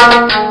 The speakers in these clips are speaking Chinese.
Thank you.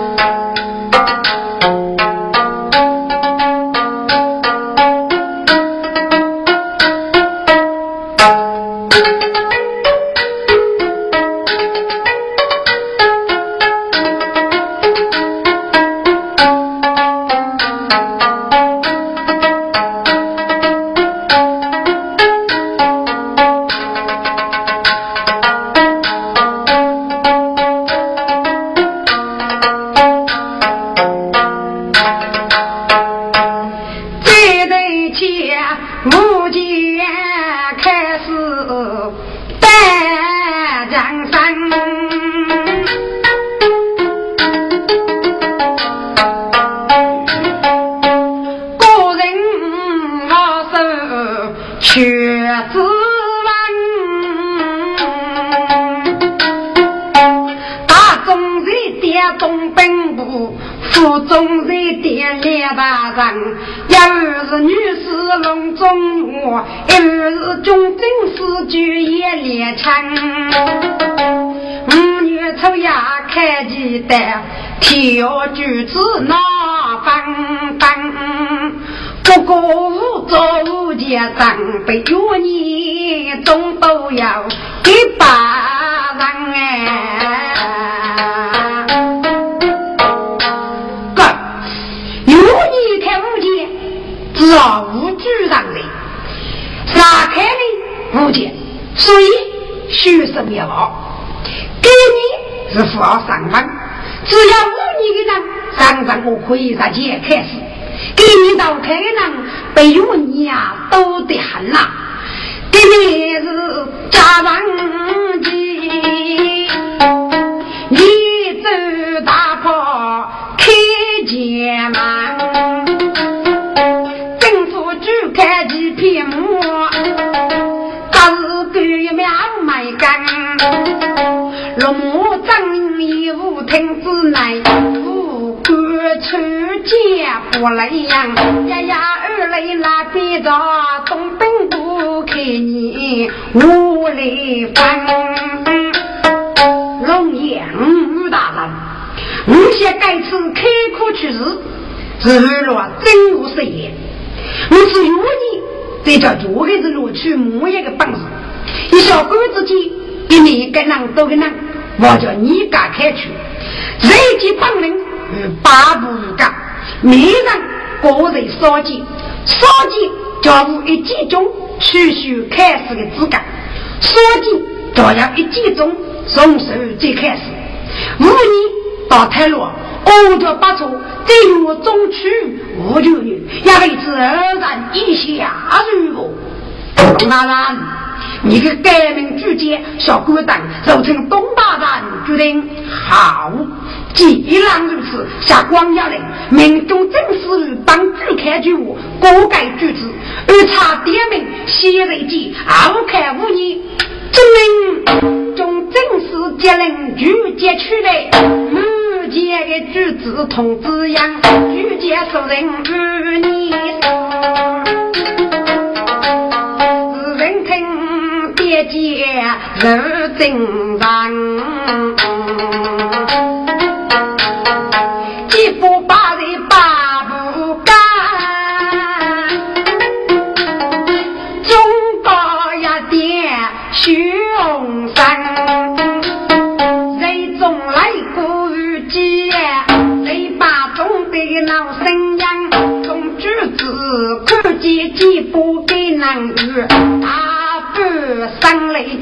无钱，所以学生也好，给你是富要上班。只要五年的人，常常我可以在前开始，给你倒开的人，被有你呀多得很呐。给你是家人没根。龙马正义无听之内，不敢出家不来样。呀呀，二来那边着东兵不看你，我来分。龙爷，吴大人，我先该次开口去世，只了真无实言。我只有你这叫做还是录取某一个本事，一小鬼子间，给你一个人多个人。我叫你敢开去，人机本领与八步一干，每人个人烧鸡，烧鸡就是一集中取取开始的资格，烧鸡就要一集中从手最开始。五年到太路，我叫八处进入中区五九女，也为此二战一下如我。当然。你个改名主见，小官党就请东大人决定。好，既然如此，下光下令，民众正式帮主开局务，各改举止，而查点名写日记，二开五年，证明从正式接令拒接出来，目前的举止同子样，拒接受人与你姐姐如正常，几步八人八步干，中高一点凶山，人中来过雨季，人把中的闹声音，从举子看见几步给难遇。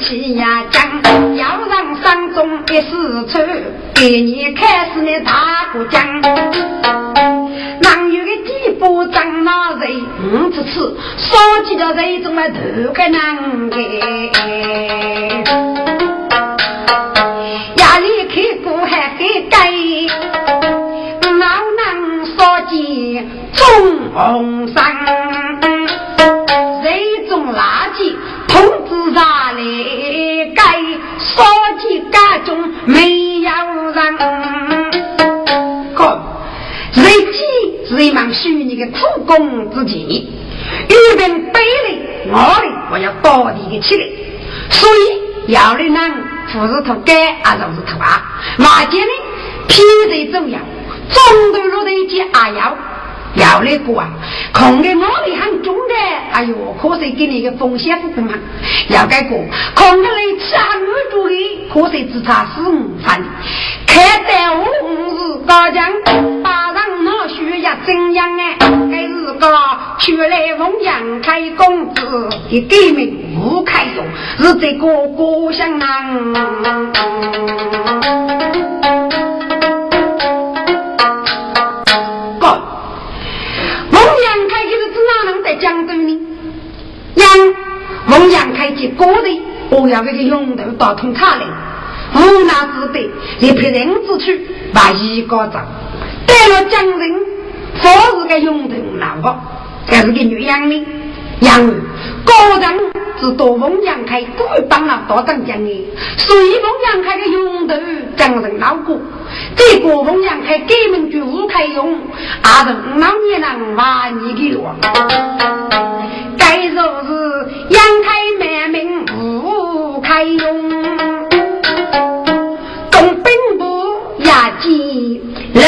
生来气呀江，要让山中一丝愁，给你开始你大过江。哪有个地步长那人，五次次烧几条人中来头个难给。压力开过还给改，老能烧几中红山，人中垃圾。通知啥来？该烧鸡家中没有人。看，日记是一门虚拟的土工之技，有人背里我里我要倒地的起来，所以要的人不是土改，而是土啊。马家呢，偏最重要，中途落的一件阿要要来过啊！空的我里很重的，哎呦，可是给你个风险不嘛？要改过，空的来吃女主的，可是只差十五分。看在我是高将，把人拿血也怎样哎？还是个出来奉杨开公子的革命吴开勇，是这个故乡人。孟杨开起个人，我要这个用头打通他来，无奈之得，一批人子去把一个走，带了江人，这是个用头老个，这是个女杨呢，杨个人是多孟杨开故意帮了多当江的，所以孟杨开的用头江人老过。这个凤阳开革命军吴开勇，阿是老年人话你给我，该说是杨开满名吴开勇，东兵部压击刘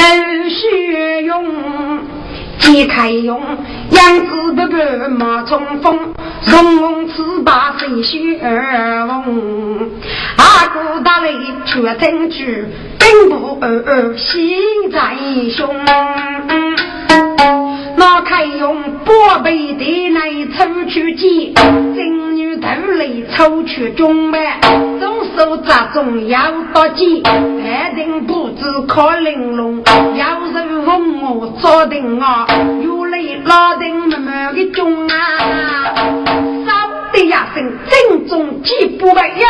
学勇。揭开荣，杨子伯伯冒冲锋，龙龙翅膀飞雪儿翁，阿哥大雷却听去，兵不二二心在胸。那开用宝贝的来抽去剑，金女头来抽出中呗，左手扎中要刀剑，二定不知靠玲珑，要是问我早定啊，有来老定慢慢的中啊，少的呀声正中几不败耶，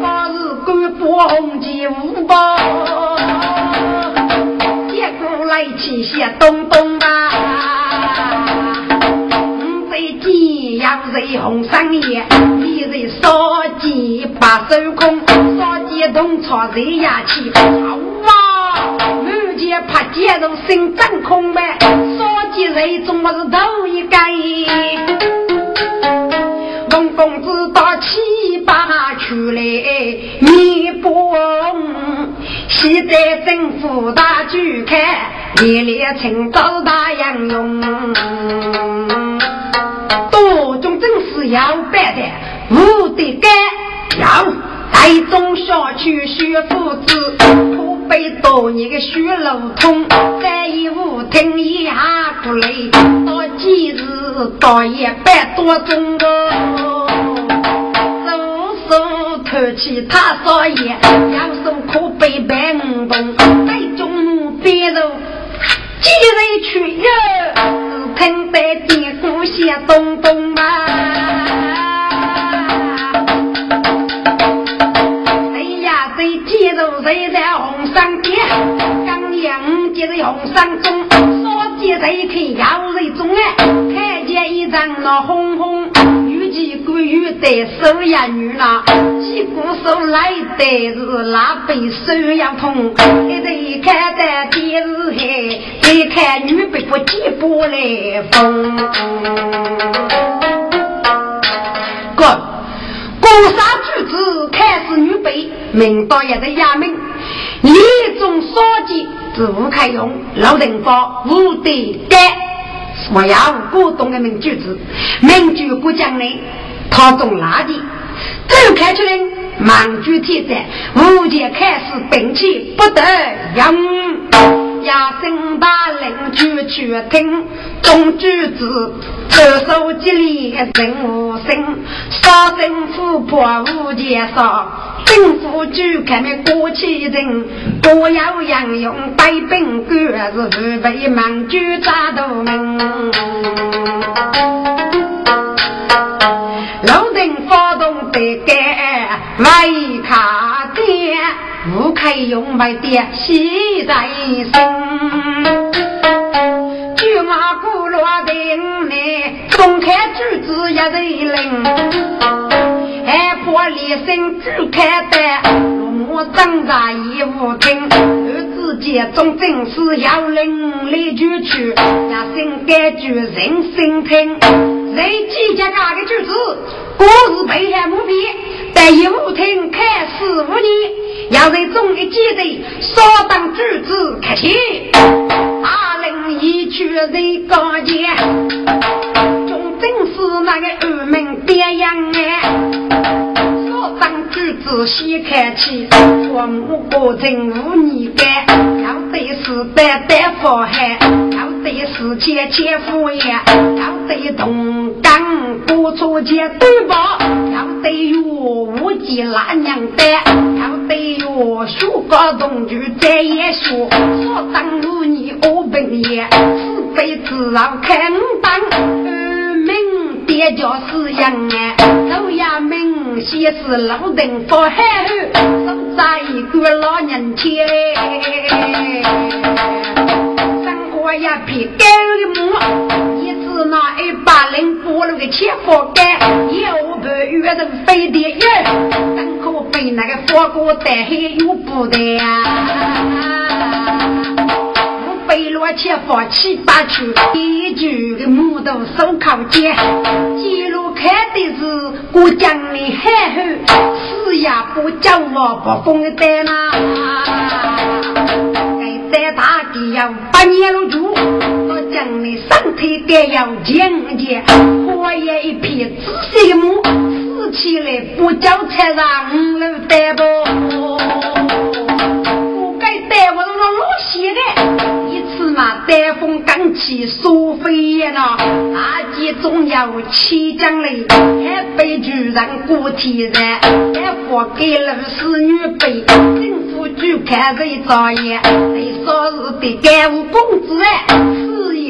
那是官不红旗无报。来起些东东吧，五贼鸡要贼红三叶，一人烧鸡把手空，烧鸡同炒贼牙气，好啊！满街拍街都心真空呗，烧鸡人总么是头一个。龙公子到七八去来，你不现在政府大举开，一列清早大洋用。多种真是要办的，无得干。要在中小区学父子，可被多年的学路通，在一屋听一下不累，到几日到一百多钟头。口气他少爷，两手可背白五动，带中别肉，几人去哟？只听得嘀咕些咚咚嘛。谁呀谁肌肉谁在红山边？刚阳接在红山中，说接在看腰肉中哎，看见一张那红红。几个月的收养女啦，几个手来的是那背手要痛，一对看的电视海，一看女背不几波来风。哥，国杀举子开始女背，明道也在衙门，一种书记是吴开勇，老人包吴德干。莫要古董的名句子，名句不讲呢，他种垃圾。走开出来，盲句天灾，无节开始兵器不得用。压声大令句去听，中句子手手吉利人无声，杀政府破无节少。政府就看那过气人，多要杨用带兵官是预备满军扎大门。老人发动的干为卡，不开用买的喜在心。就马古罗的内，松开柱子一人拎。还破立身只开单，父母挣扎一无听。世界中正是要人来就去，那心感觉人心听。人几家家的句子，故事背下不变，但一无听看四五年，要在中一阶的少当主子客气，大人一去人高见，中正是那个二门边样哎。当举子先开气，我母过正无你干，要得是代代发海，要得是千千敷衍，要得同甘不出钱对吧？要得有无忌拉娘的，要得有书高同居在也说，说当如你我本也，是辈子要看当。爹叫是杨哎，老衙门先是老邓发海后，生在一个老年前。生活一片高的木，一直拿一把人拨了个切火干，又不月人飞的眼，等可被那个火锅带黑又不得呀。背箩前放七八曲，一句的木头手铐尖，记录看的是过江的海后，死也不叫我不封的呐。在大地要八年了住，我将你身体得要健健，火焰一片紫色的木，死起来不叫才让五楼带不，不该带我老老些的。那丹峰刚起苏飞燕呐，阿姐总有七将嘞，还被主人过天然，还发给了侍女辈，政府就看这一张眼，对少日的干务工资哎。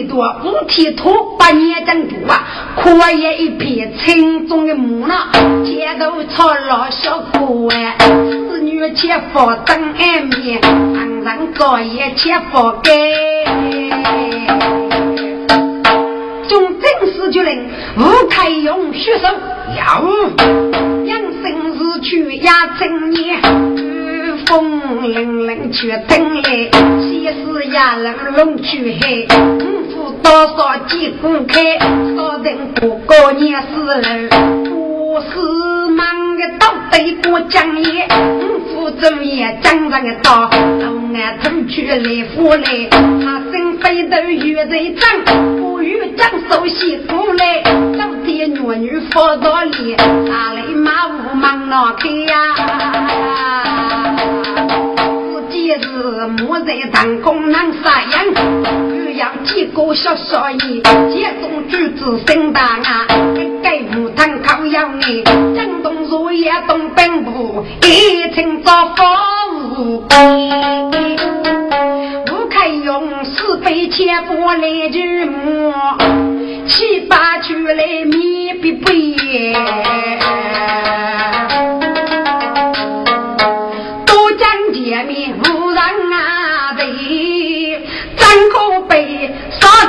多五天拖八年整多啊，可也一片青中的木呢，街头草老小哥哎，子女前夫等挨面，旁人早也前夫给。决定，吴开勇学手要养生日去压正年。风凛凛却等来，西施呀冷冷去海，五府多少几公开，少人不过年四人，不是忙个到对过江夜，五府昼夜江上个刀，东岸头去来火来，他身飞头遇人长，不与江手洗过来，老天女女佛道里，哪里马无忙闹开呀？是木在当工能杀人，又要几个小少爷，接中举子生大啊，盖木堂靠要你，江东如也东本部，一清早服务。吴开勇四杯千步来举木，七八句来面必背。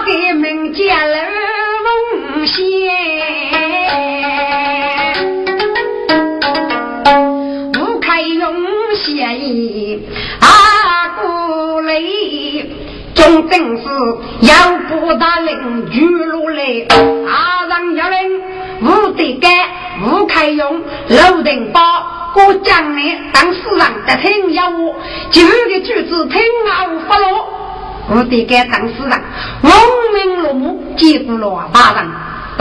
给门见了要不打人举路来，阿让要人吴德干、吴开勇、刘定宝过江南当市长的听一我，就个句子听啊无法落。我得给当事人，亡命落幕，结果了大人，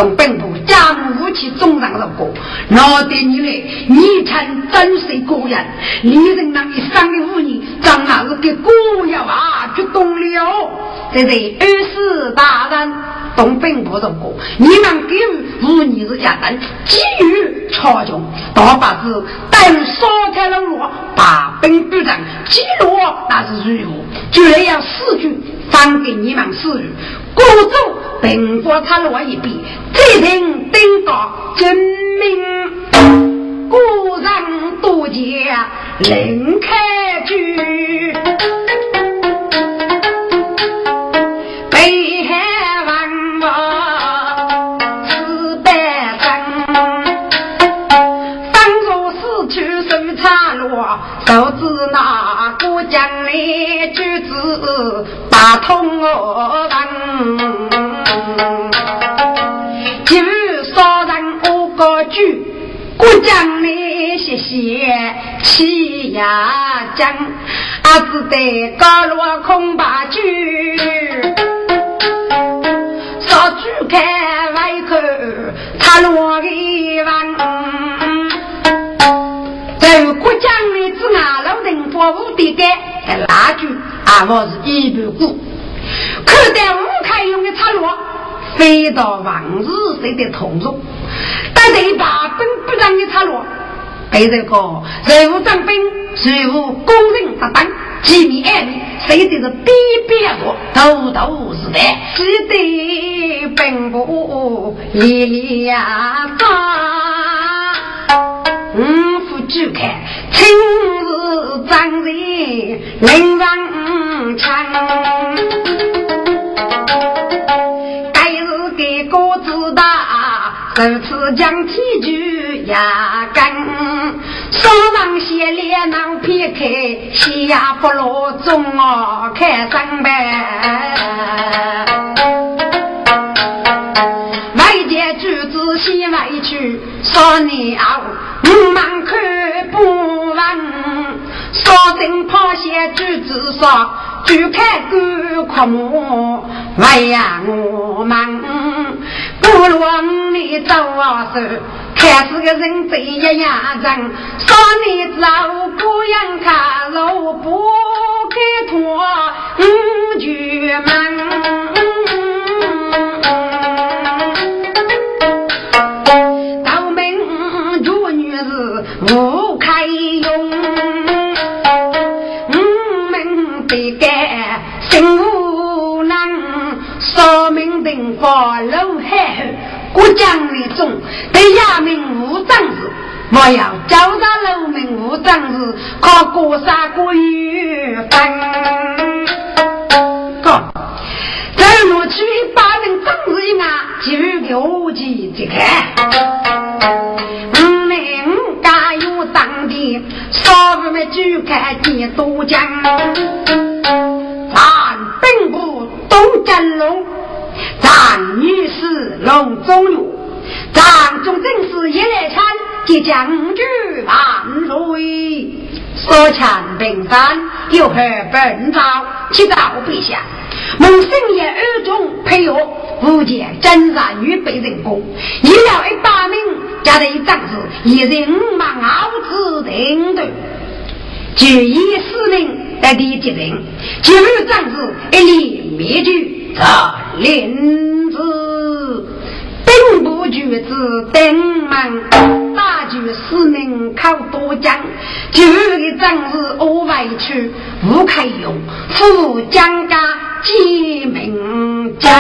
同本部将武器中上入过，拿得你来，你才真是个人。你人那一生的五年，张那是给国要啊，就懂了。这是二世大人，同本部入过，你们给五年是家人，给予超穷，大把子等烧开了路，把本部长记录那是如何？就那样四句，放给你们四句。国主凭过他落一笔，这人登高证明，古人多见另开句。都知那过江来举子打通我人，就少人我个句，过江来谢谢，起呀将，阿只得高落空把酒，少举开外口，他落一碗。在国家里之外，老人服务的干，那句啊，我是一不顾。看待吴开勇的插落，飞到王子谁的同住，但这一把本不让的插落。被这个任务长兵，随务工人搭档，机密暗密，谁的是比比多，头头是道，记得并不一里呀五副举开，亲自张人领上枪，该是给个子大，如此将体举压根。上上写脸囊撇开，下不落中哦开上班。外界举子西外去，少年啊，五忙看不完。少人抛下举子少，举开干阔木，喂呀我忙。不论你走啊手。看是个人贼一样人，少年走不样看路不开脱五局门。道门主女是无开门得改心无能，少门灯火楼海。国将立中，对亚明无政治。莫要交上楼门无章事，靠过山过雨分。走路去把人章事一拿，就给我去揭开。五名家有当的，少不们就看见多讲。咱并不东真龙。咱女士隆中乐，张中正是一来参，即将举万岁。说前平山有何本朝，祈祷陛下。蒙深夜二中配合，福建真善女被人攻，一了一百名，加的一张子，一人五万傲子领队，就以四名来第几人，其余张子一力灭绝。这林子。兵部举子登门，大举四名靠多将，九个将士我外去，吴开勇副将家记名将，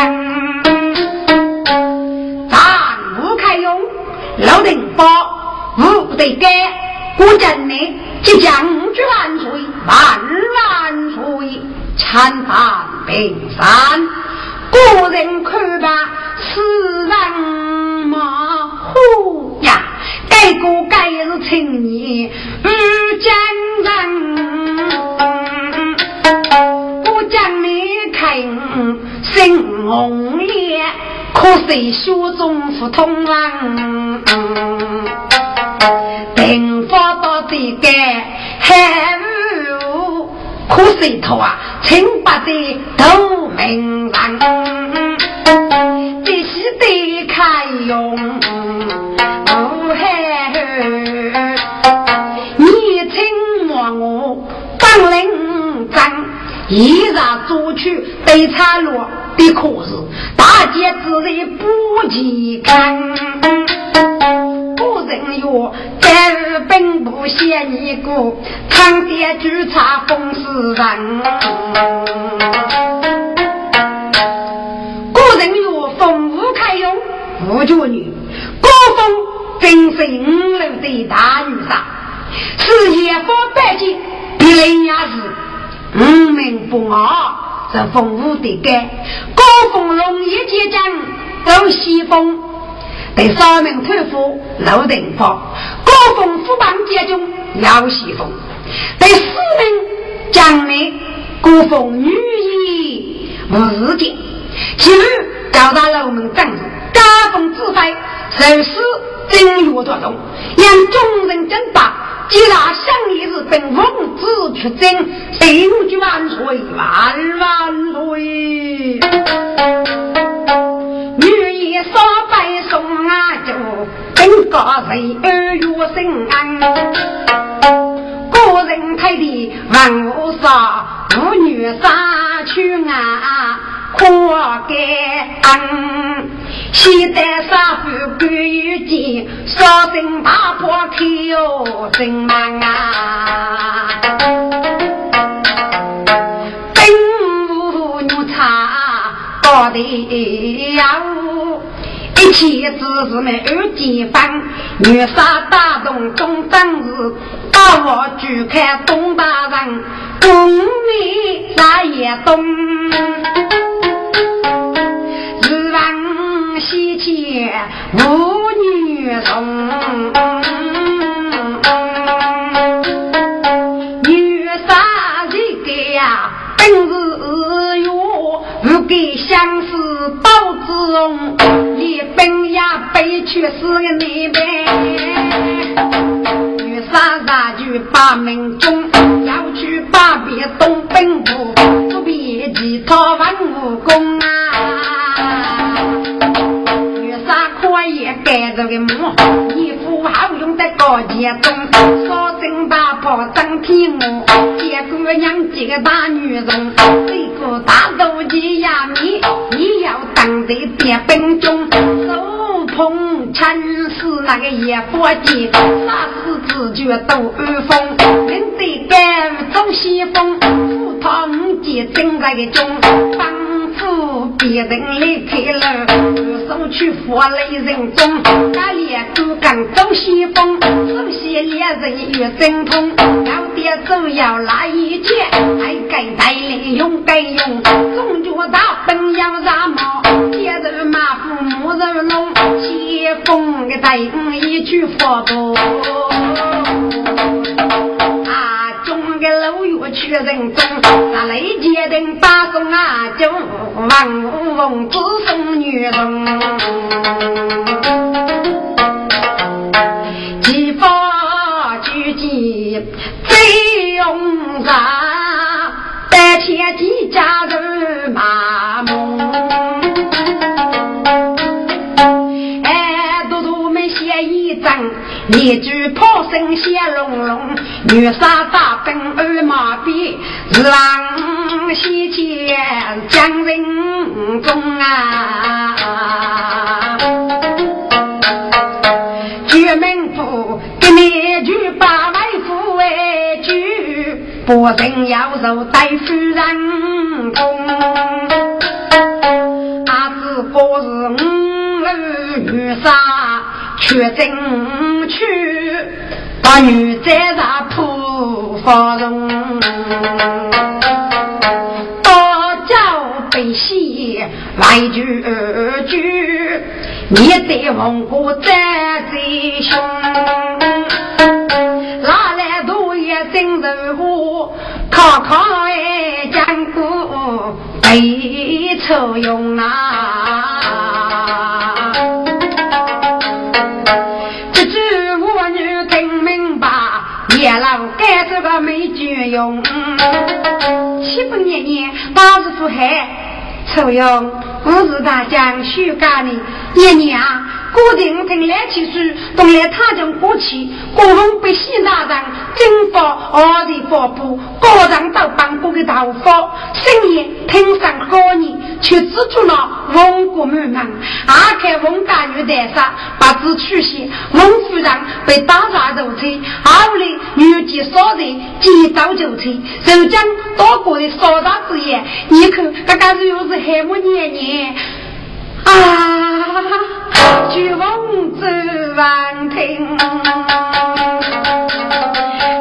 咱吴开勇老定宝吴得干，我真呢即将举万岁万万岁，参犯平山。古人看罢，世人马虎呀，该过该是青年遇江人。不将你看心红脸，可惜血中不通人。平发到这个还无，可惜头啊，清白的透明人。这是得看用，哦嘿，你请我我当领章，一日做去得差落的可是大姐之类不健康。古人曰：“在本不嫌一个，常见举茶风世人。”古人曰：“风无开用，无绝女。”高峰真是五楼的大女杀，是夜风百劫，别人也是五名不傲，是风无的干。高峰龙一结将，走西风。第三名屠夫陆定方，高峰副帮接中要西风。第四名将领高峰女医吴日金。其余高大楼门战士，家风自飞，受死正月作中，让众人争霸，击杀相义日出征，定居万岁万万岁！女爷三拜送阿舅，本家人二月生安，个人太的万无杀，妇女杀去啊，活该安。西单沙府关有见，烧身大破开哟真忙啊！的呀，一切只是那二姐方，女杀大动中当日，大我举开东大人，公里啥也懂。西街舞女容，女杀人个呀，本是，给相思刀子红，你本呀悲屈是个你呗。女杀杀就把门中，要去把别东本部，不必其他文武功啊。也盖着个木，衣服在高阶中，烧身大炮张天幕，结果娘几个大女人，这个大肚鸡呀米，你要当得点兵中，手捧枪是那个野火箭，杀死自觉都安风，人得干走西风，赴汤节正在个中。别人离开了，送去火雷人中，打猎狗刚走西风，走西猎人越精通，要爹走要拉一截，还该带领用该用，总觉打本要杀猫，接着马虎木人龙，西风的带一去佛不。个老岳去人中，那雷杰等八送啊，就王五凤只送女人。几发举剑飞勇杀，白天几家人马梦。哎，都都没写一张。一句炮声响隆隆，女杀大奔二马鞭，日郎西前将人中啊！绝门府给你句八外府为句，不人要受带夫人功，阿是过是五儿女杀。却争取把女在上铺发容，多叫悲喜来句二句，你得红过再最凶，哪来多也真人物，靠靠哎讲古被抽用啊。别老该这个没军用，七八年年八十出海，抽用我是大将徐家的爷娘。固定听来起书，东来他将过去，国风被西拿上，军法二人发布，高上都帮过个头发，深夜听上好人，却只做了文国满门，阿开文家女带上，把字取写，文夫被打杀肉车，后来女妓少人急早就车，就将多过的少大之言，你看，刚刚又是海母年年。啊！巨风走万庭，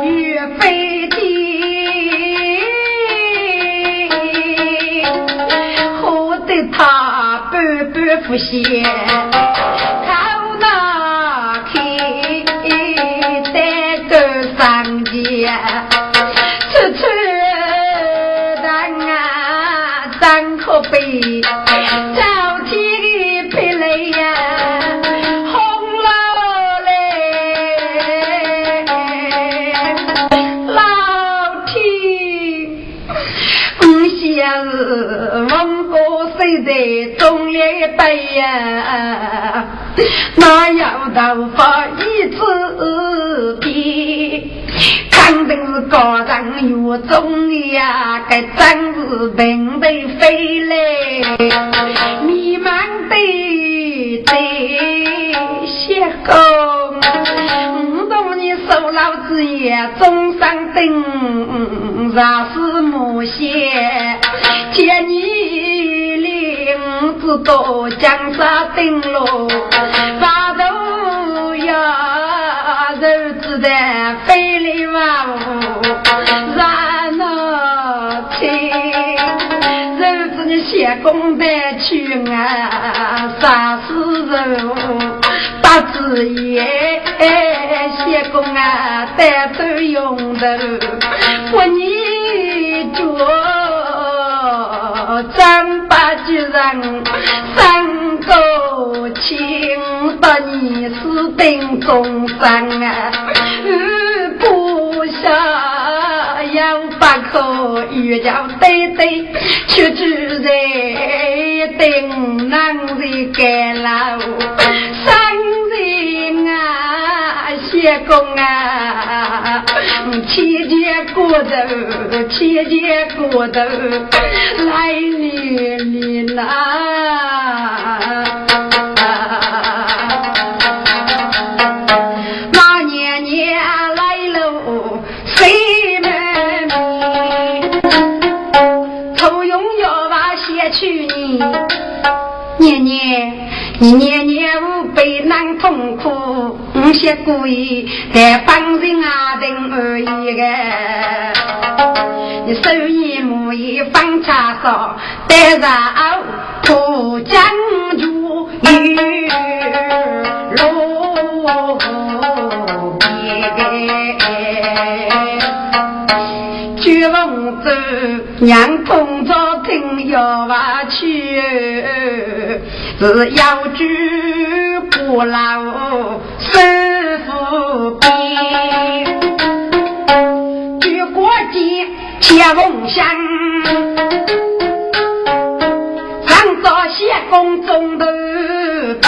岳飞的喝得他半半不歇，那有头发一次比？肯定是高人有中呀，该真是平辈飞来，迷茫的在歇工。五多年受老子也终生等，若是母仙，见你领子多江山等喽，呀，日子的飞里马虎，然后听，日子你写功德去啊，啥时人？八字爷写工啊，带头用的，不你做张八巨人，三个亲把你定终生啊，不下要把口遇叫对对，却只在定难的盖楼三。谢公啊，切切骨头，切切骨头，来年你呐，年年你年年无悲难痛苦。有些故意在帮人啊，等而已个。你手艺木艺放茶烧，带上土将军玉路边，举龙舟让公主听要话去，是要举不老。师傅兵，举国旗，切梦想，上朝谢公中头班，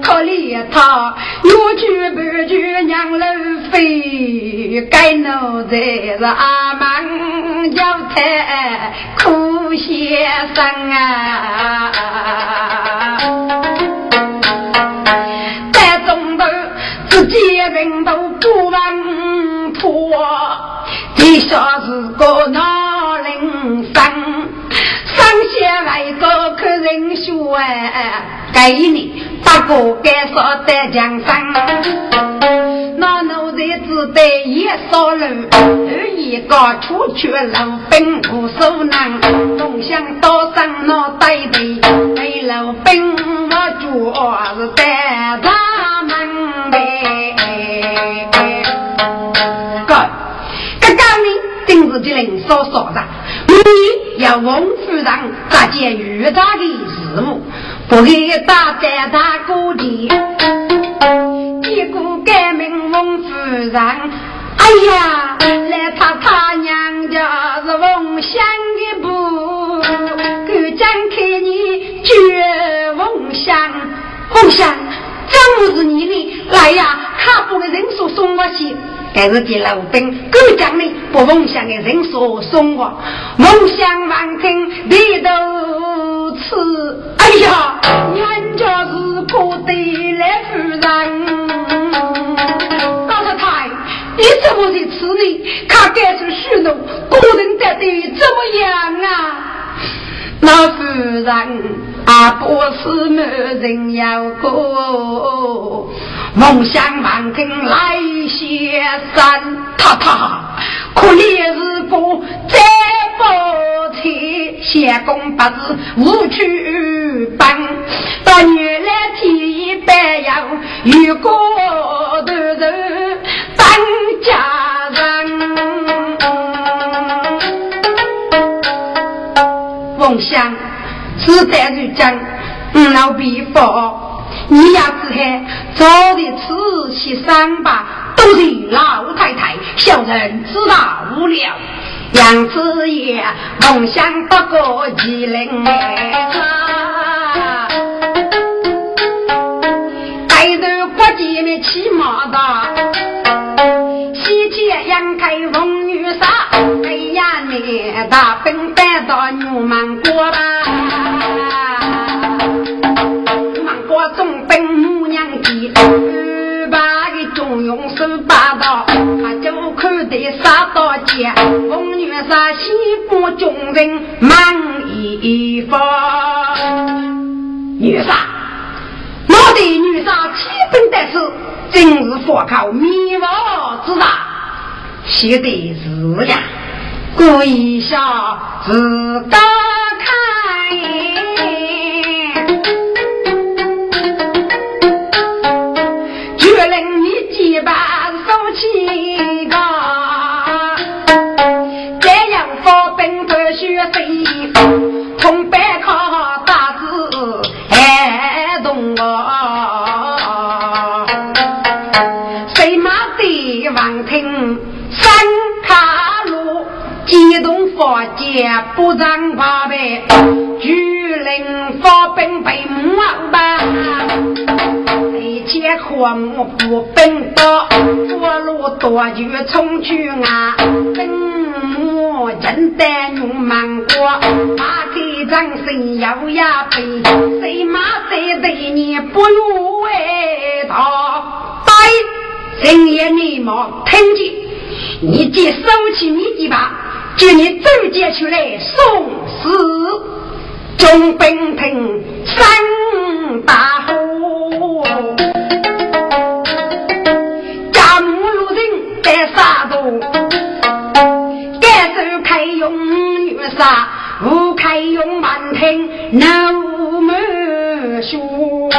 可怜他有句不句娘老？飞，该奴才是阿妈叫他苦先生啊。见人都不问破，地下是个哪人生？上下来个客人说，给你八个该说的江山。那奴才只得一扫路，二一个出去老兵无所能，梦想到上那带队，为老兵我做是带他们的。哥，这家里定是的人少少的，你要王夫人扎件预大的事务，不给打在他锅底。结果改名王夫人，哎呀，来他他娘家是梦想的不，敢张开你绝梦想，梦想。真是你的，来呀！卡布的人数送我去，该是给老兵够奖励，不梦想的人数送我，梦想万听你都吃。哎呀，人家是可得来夫人，高太太，你怎么在吃呢？看该是虚怒，个人得的怎么样啊？那夫人。啊，不是没人要过，梦想满天来歇山，他他可怜是个再不起，先公八字无处奔，到原来天一般要有个头人当家人，梦想。是在于讲，老匹夫，你要是还早的吃些三吧，都是老太太小人知道无聊。杨子爷梦想不过麒麟哎，带头国际的骑马的，西街杨开风雨沙，哎呀你大兵带到牛门过吧，娘急。中庸手把刀，他就看的杀刀剑。风女杀西部军人满一方。女杀，我的女杀起兵得势，真是佛靠灭亡之大。写的是呀，故意笑自个看。也不让八百，巨灵发兵被木吧。结合木不奔到，佛路多久冲去啊？本木真得用芒果，马给掌声摇呀飞，谁骂谁对你不如为他？对，深夜你莫听见，你即收起你的吧，叫你走接出来送死，中本平三大户。该手开用女杀，无开用满庭那无门书。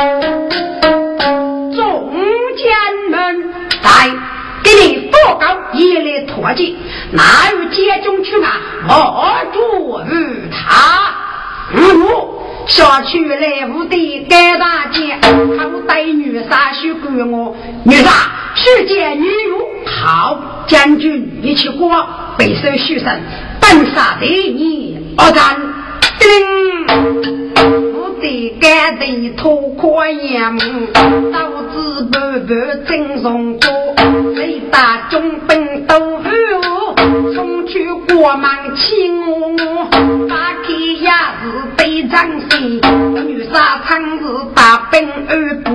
众将们来给你报告一列脱节，哪有接中去嘛？我主于他。嗯。下去来无的该大姐，好带女杀去管我，女杀去见女奴，好将军一起过，备受许神，本杀对你而战。叮，无的该的脱裤眼目，刀子半半真容多，谁打中本都服，送去过忙请我，打开牙子对张心，女杀常是大兵二步，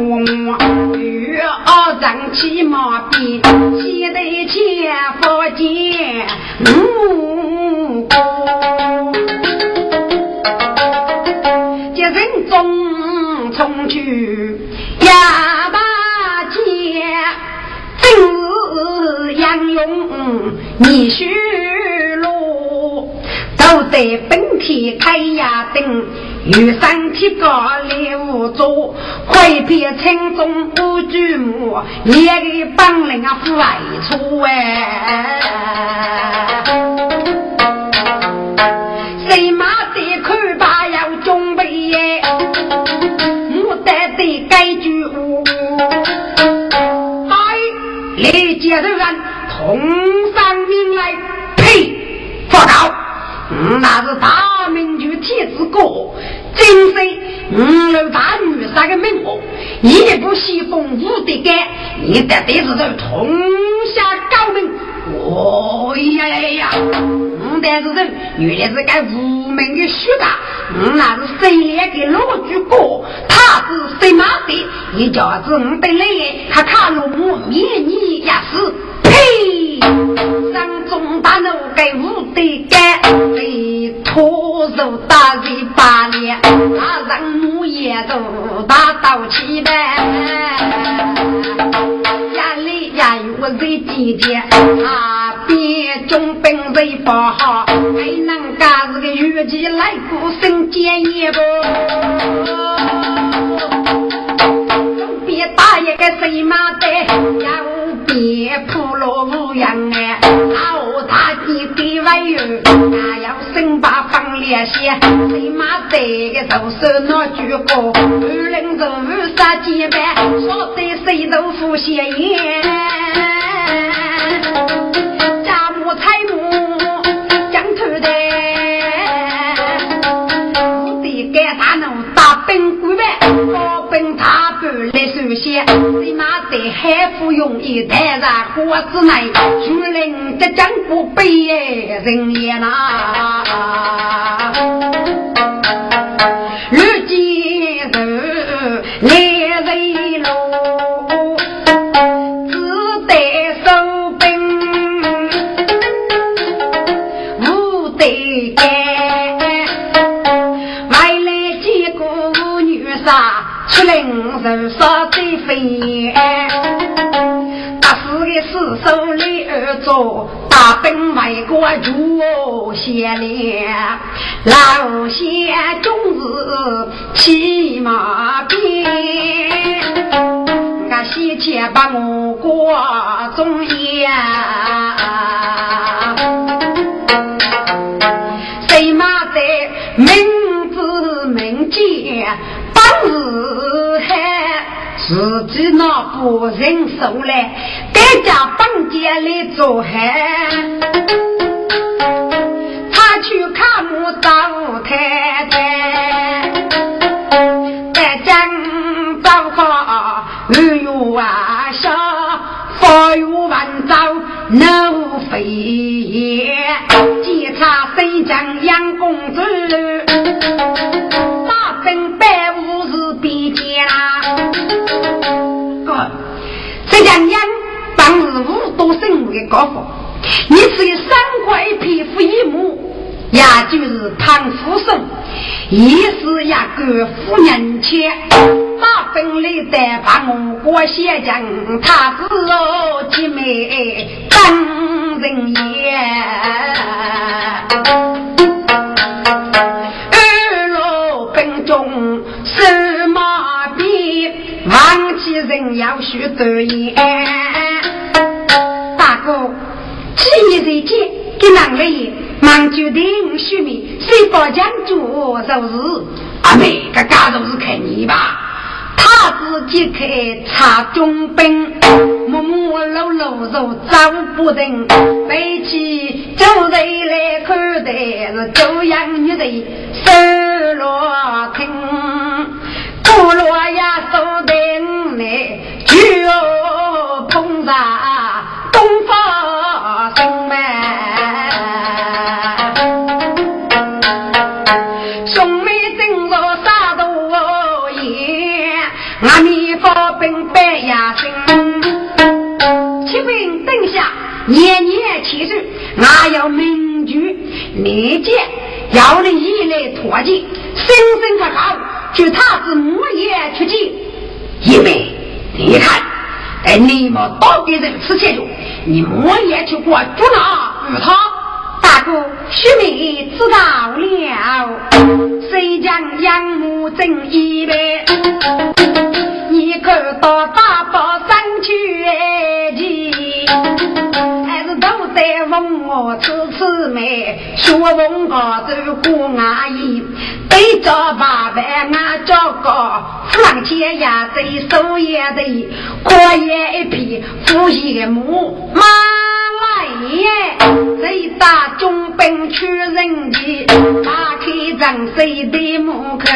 女二张骑马鞭，骑得前佛见五一人中冲去杨勇你须路，都得本田开呀灯，有三体高来无助，会别青中无举目，也给本领啊外出哎。谁马得看把要准备耶？我带的该句哎，来接头人同上命来，呸！报告，那是大明君天子哥，今生五楼大女三个名号，一不西风无敌干，你得得是这同下高明。哦呀呀呀！我但是人原来是个无名的虚假，我那是谁来给老举过？他是谁马的？一家子我得来，他看了我面你也是呸！上中大怒给无敌干，被拖手打在八脸，他让我也都大到起来。呀，有个最姐姐，啊，边中兵最不好，还能干是个越级来过生检验不？中边打一个谁马的，右边铺路无样哎，好大的地外有，还要生把放烈血，谁马的个手手拿举高，二人走杀几百，说的谁都付血烟。本他不来首先，谁妈在海府用一台人火子内，树林的江湖悲人也呐。人杀最飞，打死的四手里二做，大兵卖国如先烈，老先终日骑马鞭，俺先前把我过中央，谁妈的名字名节。是海，自己那不认输嘞，该家绑架来做海。他去看我老太太，在江早好，日月啊下，风雨万丈怒飞也，检查谁将杨公子，高峰，你只有三块皮肤一目。也就是唐夫生，也是一个富人钱，把本来的把我过写讲，他是我姐妹当人也。二路奔中司马鞭，忘记人要学得言。大哥，几日见，给哪位？忙就定须名，谁保将主就是阿妹，个家都是看你吧。他自己开茶中兵，默默碌碌走走不停，背起酒人来看的是九阳女的手罗亭，古罗呀手的来就碰上阿弥陀兵百呀声，启禀等下，年年七十，俺要明珠立见，要你以来脱节，生生可好，就他是木叶出击。因为你看，哎，你们多给人吃钱用，你木叶去过捉拿他，大哥，须弥知道了，谁将杨木正一杯？你看到大宝上去去，还是都在问我吃吃没？说问我走过阿姨，对着八百俺叫个，夫郎钱呀在手也得，过也一匹，夫一母妈。来谁打中兵去人地，打开张谁的门口，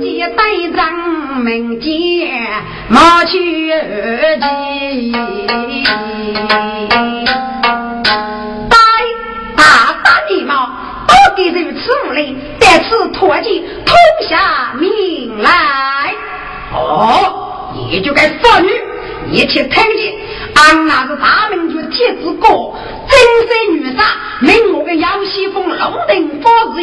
接待张门前，毛去耳机。大大大礼貌，都给如此无礼，在此脱节，通下命来。哦，你就该妇女，一起听见。俺那是大明军铁子哥，真是女杀，令我个杨西风龙定法子，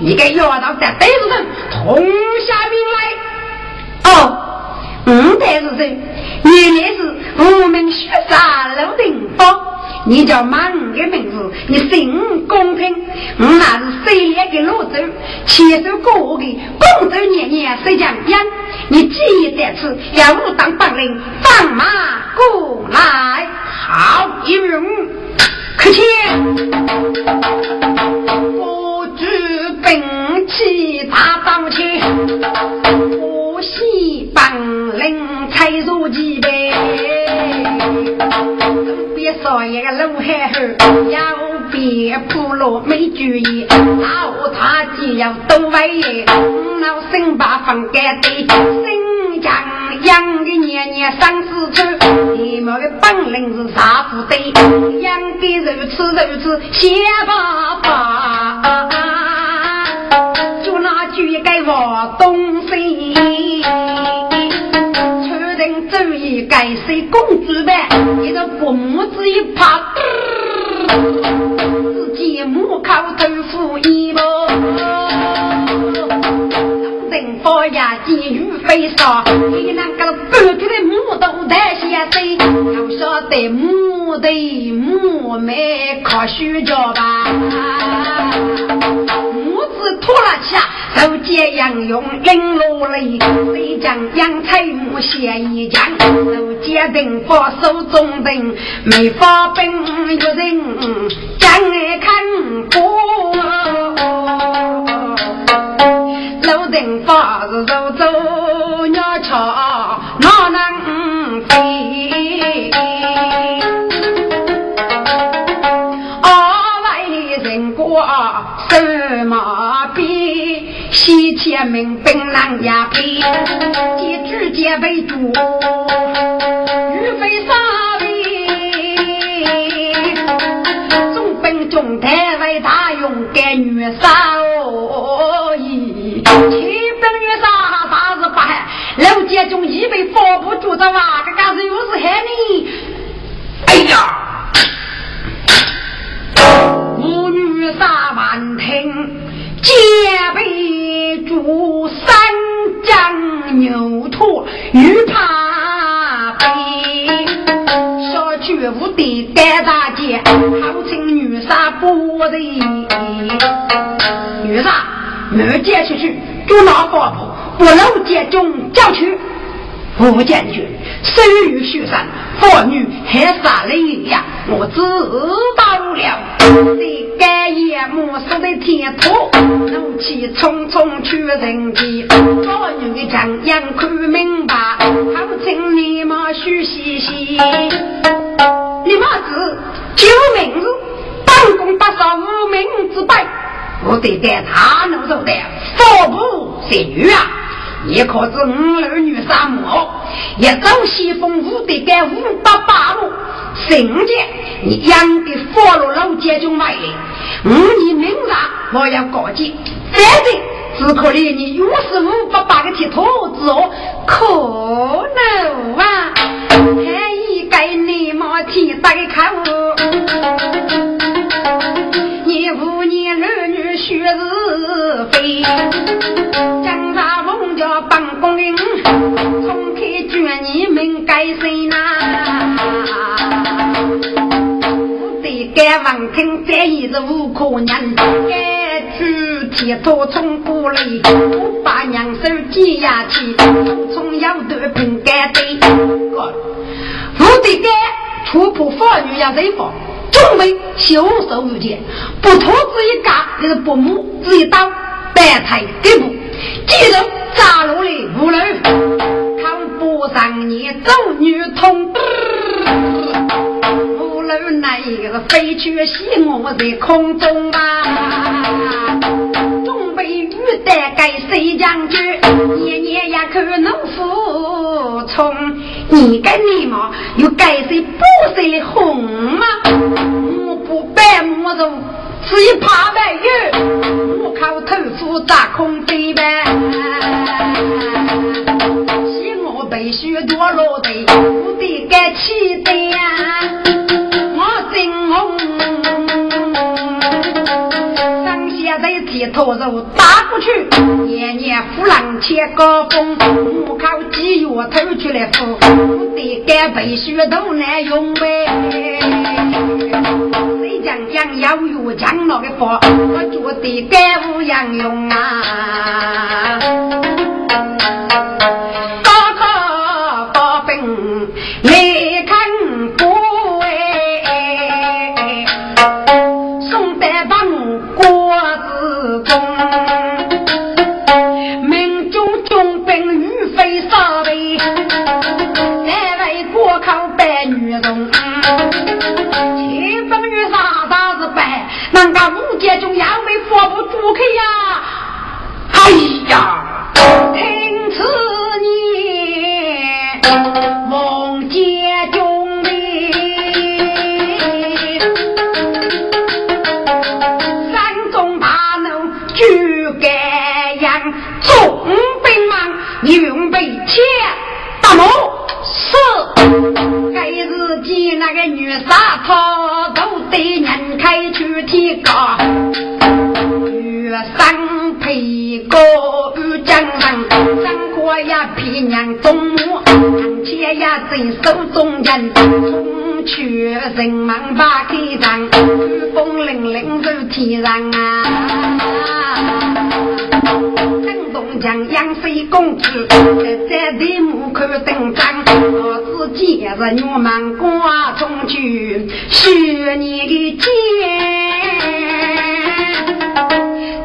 你该要到在对子上同下命来。哦，五代是谁，原来是无名雪山龙定法。你叫满五的名字，你姓公平，我那是谁来的罗州，牵手过的公州年年谁将养？你记得此，要我当本领，放马过来，好一勇，客气。我举兵器大刀切，不惜本领才入几杯。说一个老海猴，要别铺路没注意，打他就要都为爷，老身把房盖对，心将养的年年生死处，你们的本领是啥子的？养的如此如此，谢爸爸，就拿举给我东西，人主意该谁公主呗，一个父母子一怕，自己母口豆腐一包。人佛呀，金玉飞沙，你那个半头的木头带先生，要晓得木头木没可虚着吧？木子脱了下，手接杨用领落来，谁将杨彩木写一将，手接定佛手中定，没法本有人将爱看过。楼顶发是走走鸟巢，哪能飞？二位人过什么比？西天门本狼牙配，以直接为主，欲飞沙飞，总本中台为大勇敢女杀老姐中一被包不住的哇，这干是又是害你？哎呀！妇女杀满庭，皆被诛三江牛驼欲怕被。小区无敌盖大姐，号称女杀不得。女杀，没接出去，就拿包婆，不能接中叫去。不见去，生于雪山，妇女还杀人呀！我知道了。谁敢夜幕说的天土，怒气冲冲去人间。妇女的强样看明白，好请你们许细细。你们是救命子，当公打扫无名之辈，我得带他能走的，佛不是女啊！你可知五儿女三母，一朝西风五得该五八八路，圣洁你养的佛罗老街中买的，五年明日我要告诫，反正只可怜你又是五八八个铁头子哦，可能啊，还一该你妈替打开你五年儿女学是非，江山梦叫办公人，从开卷你们该谁呐？得该王听这一是无可人，该去铁头冲过来，我把娘手挤下去，从腰头平该对，我得该触破法律要人法。准备袖手无剑，不脱子一嘎，就是不母子一刀，白菜给不，记住扎路的无路，看不上你走女童，无路那一个飞去西我在空中啊，准备玉带给谁将军，年年呀看农夫从，你跟你嘛又该谁不谁红吗？我不白木头，只一怕白雨，我靠头夫砸空飞呗。希我被许多落的，我得该气的呀，上下在铁头肉打过去，年年虎狼切高峰，我靠鸡月头去来扶，我得该被许多难用呗。谁讲讲要有讲那个话，我觉得干无样用啊。人家中要被佛不住去呀！哎呀，听此言。梦见中的山中大怒，举盖阳，重兵忙，运备切大谋是。那个女杀头，都得人开去提高，月上配高与江上，生活呀皮娘中，且呀在手中人，冲去人忙把开张，雨风凛凛如天上啊。将杨妃公主在在门口登场，我自己是女满挂中去，许你的剑，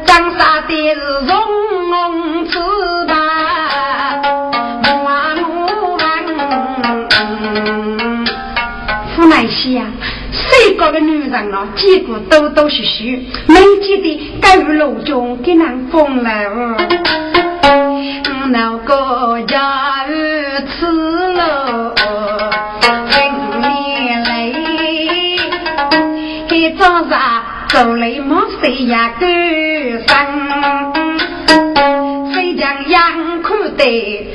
长沙的是荣字吧，湖南西呀。最高的女人了，结果兜兜续续，没记得该与老中给难疯了。那个家儿吃了，心里累，一早上走来莫谁呀个生，谁将眼看得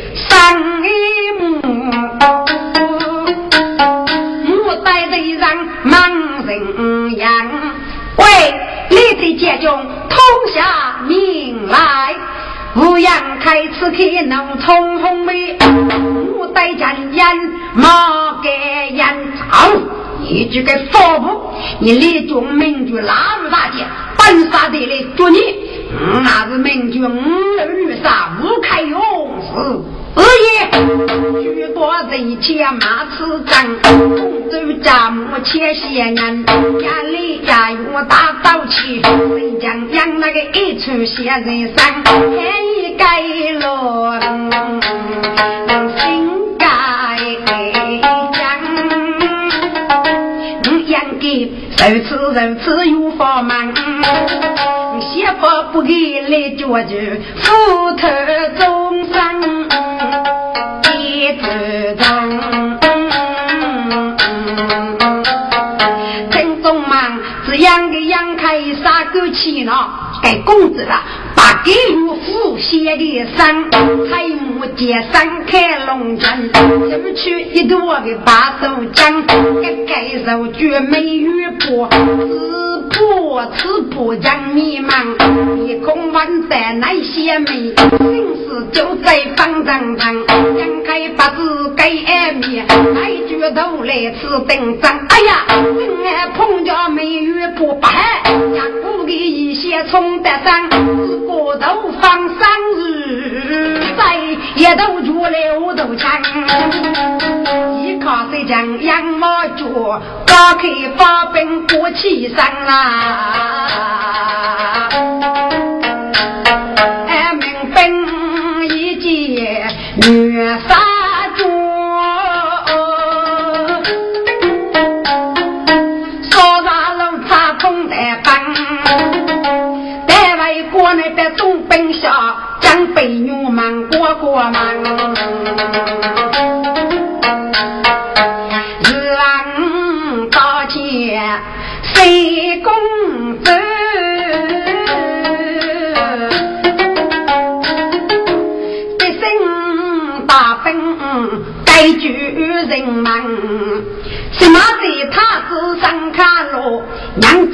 忙人样，喂，你的家中通下命来，五阳开此开能冲红梅，我带战烟马给烟草，一句个佛不，你立中名句拉入大街，本杀的来捉你，那是名句五儿女杀无开勇士。二爷，许多人前马此张，公主家母且贤人，家里家我大早起，谁将养那个一出仙人山，天一盖落，心盖将，养给如此如此有法忙，媳妇不给来教住，斧头终生。个养开杀狗气呢，给工资了，把给我父写的生，彩木结山开龙江，走去一朵的八斗江，给盖肉绝美玉波。我此不讲迷茫，面孔弯在那些眉，心思就在方丈上，张开八字给挨面，来举头来吃灯章。哎呀，真爱碰着美玉不白，家姑的一些冲得上，过头放生日，在一头住六头枪，一靠谁将羊毛脚，打开发兵过起上啊！俺们兵一介女杀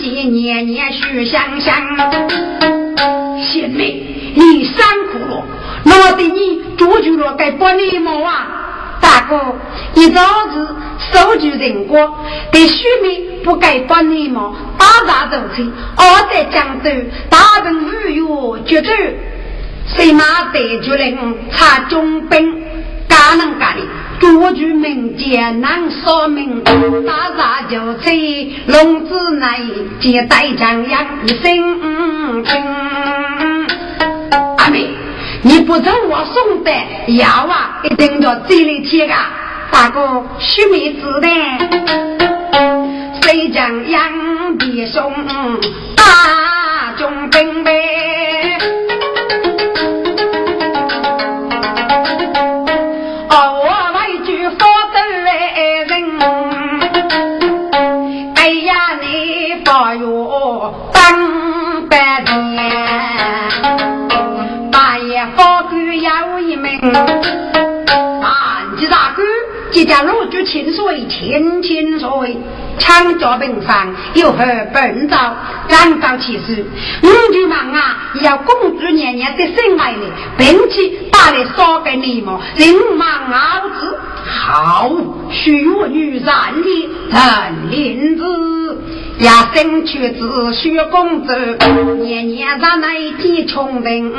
娘姐年年许香香。贤妹，你辛苦了，我得你做就了该帮你忙啊。大哥，一早子守住人过，对书面不该帮你忙，打杂走去。我在江州大人无有绝对，谁马得决人查中兵，干能干的，做句名节难说明。打杂就去龙子内接待江阳一声听。阿妹。你不走我送的药啊，一定要嘴里贴个。大哥，须眉子的，谁将杨弟兄大中兵呗？即将入局清水，清清水，枪脚平上有何本招？张昭其实，五舅忙啊，要公主年年的生来的，并且打来烧给你们，人忙儿子好，许我女人的陈林子。也生出子学公子，年年在那一穷人。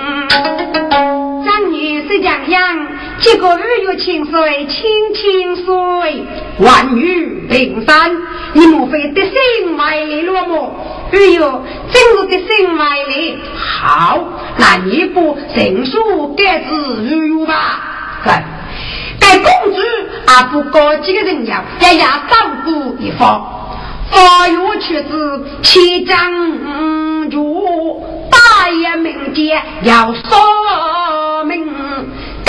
张年是江阳，结果日月清水，清清水，万语平山。你莫非得心外来了么？哎呦，真是得心外来。好，那你不认输该子日月吧？来，该公子啊，不过几个人要，也要照顾一方。八月却子七张主，大爷明天要说，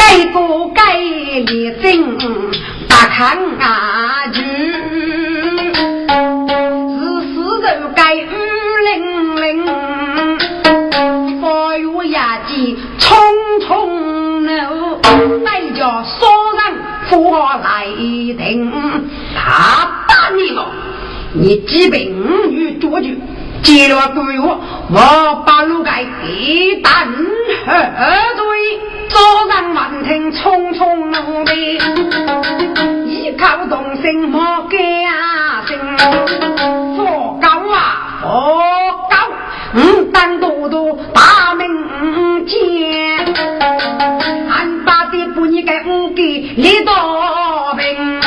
该不该立正不看啊句，是时都该五零零，八月压季匆匆路，待着所人富来定，他打你了。你基本与捉住，接了个月，我把路盖一旦核对，匆匆的，一口动心莫改声，佛高啊佛高，嗯，单多多大名见，俺把的不你该五给李道兵，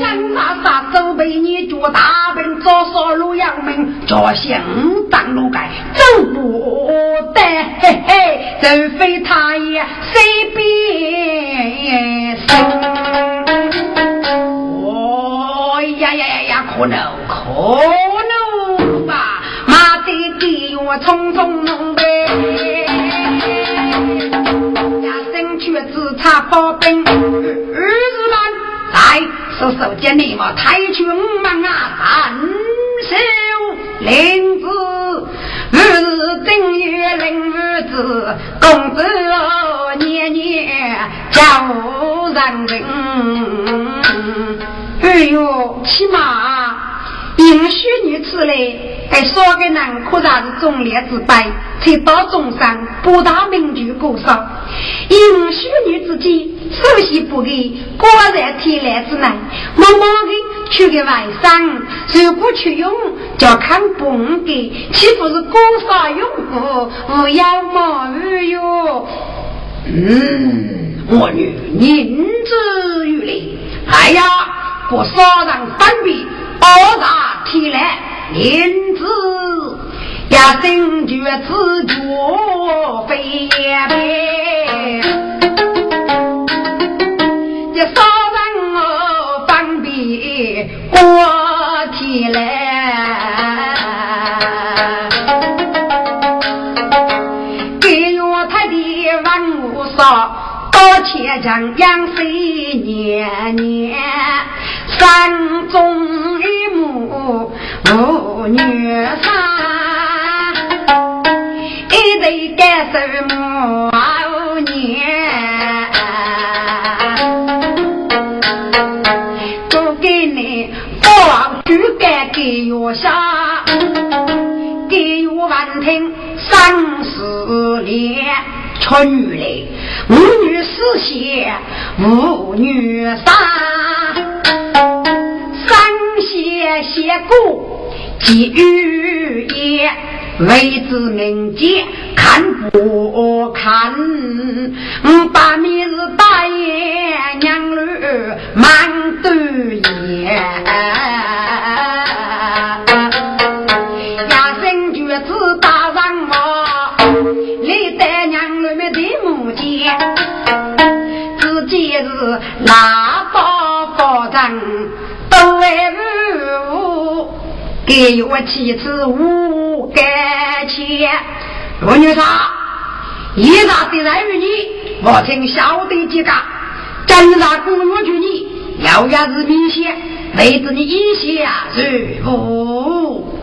将那杀手被你捉大。早少路阳明，早行当路盖，走不得，嘿嘿，真非他也随便可能可能吧，马爹爹我匆匆弄呗，呀生却只差宝兵，儿子们来。说手见你嘛，太君忙啊，三手领子，日日正月领日子，公子年年叫人人。哎呦，起码允许你此类。还说个人可啥是忠烈之辈，才到中山八大名句过少。因许女自己首席不给，果然天来之难。默默的去给外甥，如果去用，就看本给，岂不是过少用户？不要冒雨哟。嗯，我女宁之于理。哎呀，不少人分别，二大天来。林子呀，生绝自绝飞，这少人我方便过天来，给我他的万物少，到千丈养水年年三妇女三，一对干手母年，都给你放猪肝给我下，给我完成三四年，出女来，母女四血，母女三，三血血过。寄语言，为子明节看不看？把明日大爷娘儿满肚言，压身举子打上我，历代娘儿们的母亲，自己是拉刀发长，都为。给我妻子无感情，罗女士，一大的人于你，我听晓得几个，真大公约去你，要也是明显，妹子你一下是不？